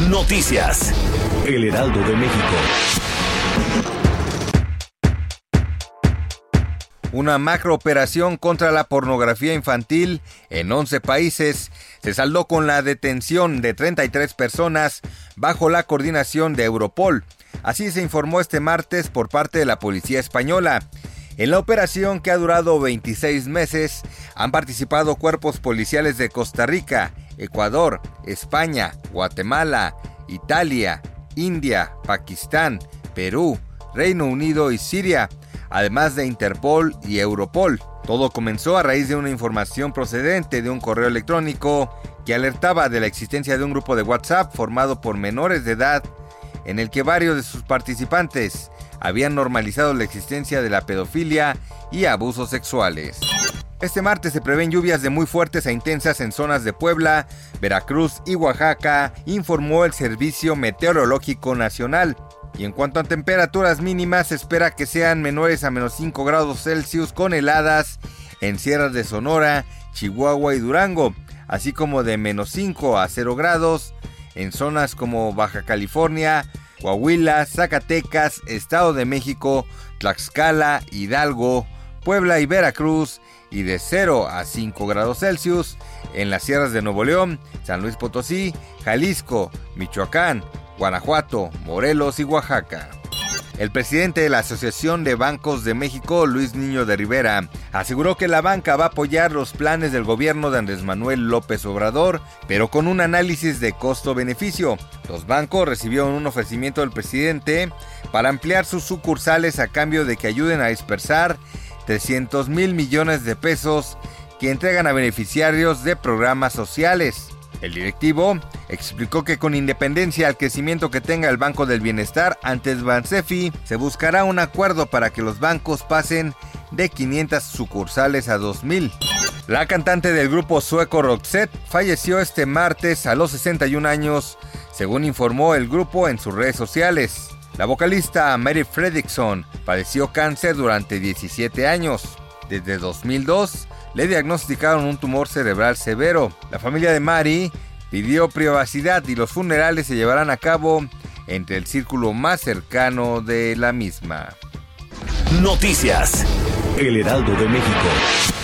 Noticias. El Heraldo de México. Una macrooperación contra la pornografía infantil en 11 países se saldó con la detención de 33 personas bajo la coordinación de Europol. Así se informó este martes por parte de la policía española. En la operación que ha durado 26 meses han participado cuerpos policiales de Costa Rica, Ecuador, España, Guatemala, Italia, India, Pakistán, Perú, Reino Unido y Siria, además de Interpol y Europol. Todo comenzó a raíz de una información procedente de un correo electrónico que alertaba de la existencia de un grupo de WhatsApp formado por menores de edad en el que varios de sus participantes habían normalizado la existencia de la pedofilia y abusos sexuales. Este martes se prevén lluvias de muy fuertes e intensas en zonas de Puebla, Veracruz y Oaxaca, informó el Servicio Meteorológico Nacional. Y en cuanto a temperaturas mínimas, se espera que sean menores a menos 5 grados Celsius con heladas en sierras de Sonora, Chihuahua y Durango, así como de menos 5 a 0 grados en zonas como Baja California, Coahuila, Zacatecas, Estado de México, Tlaxcala, Hidalgo, Puebla y Veracruz, y de 0 a 5 grados Celsius en las sierras de Nuevo León, San Luis Potosí, Jalisco, Michoacán, Guanajuato, Morelos y Oaxaca. El presidente de la Asociación de Bancos de México, Luis Niño de Rivera, aseguró que la banca va a apoyar los planes del gobierno de Andrés Manuel López Obrador, pero con un análisis de costo-beneficio. Los bancos recibieron un ofrecimiento del presidente para ampliar sus sucursales a cambio de que ayuden a dispersar 300 mil millones de pesos que entregan a beneficiarios de programas sociales. El directivo explicó que con independencia al crecimiento que tenga el Banco del Bienestar ante Bansefi, se buscará un acuerdo para que los bancos pasen de 500 sucursales a 2000. La cantante del grupo sueco Roxette falleció este martes a los 61 años, según informó el grupo en sus redes sociales. La vocalista Mary Fredrickson padeció cáncer durante 17 años. Desde 2002 le diagnosticaron un tumor cerebral severo. La familia de Mary pidió privacidad y los funerales se llevarán a cabo entre el círculo más cercano de la misma. Noticias. El Heraldo de México.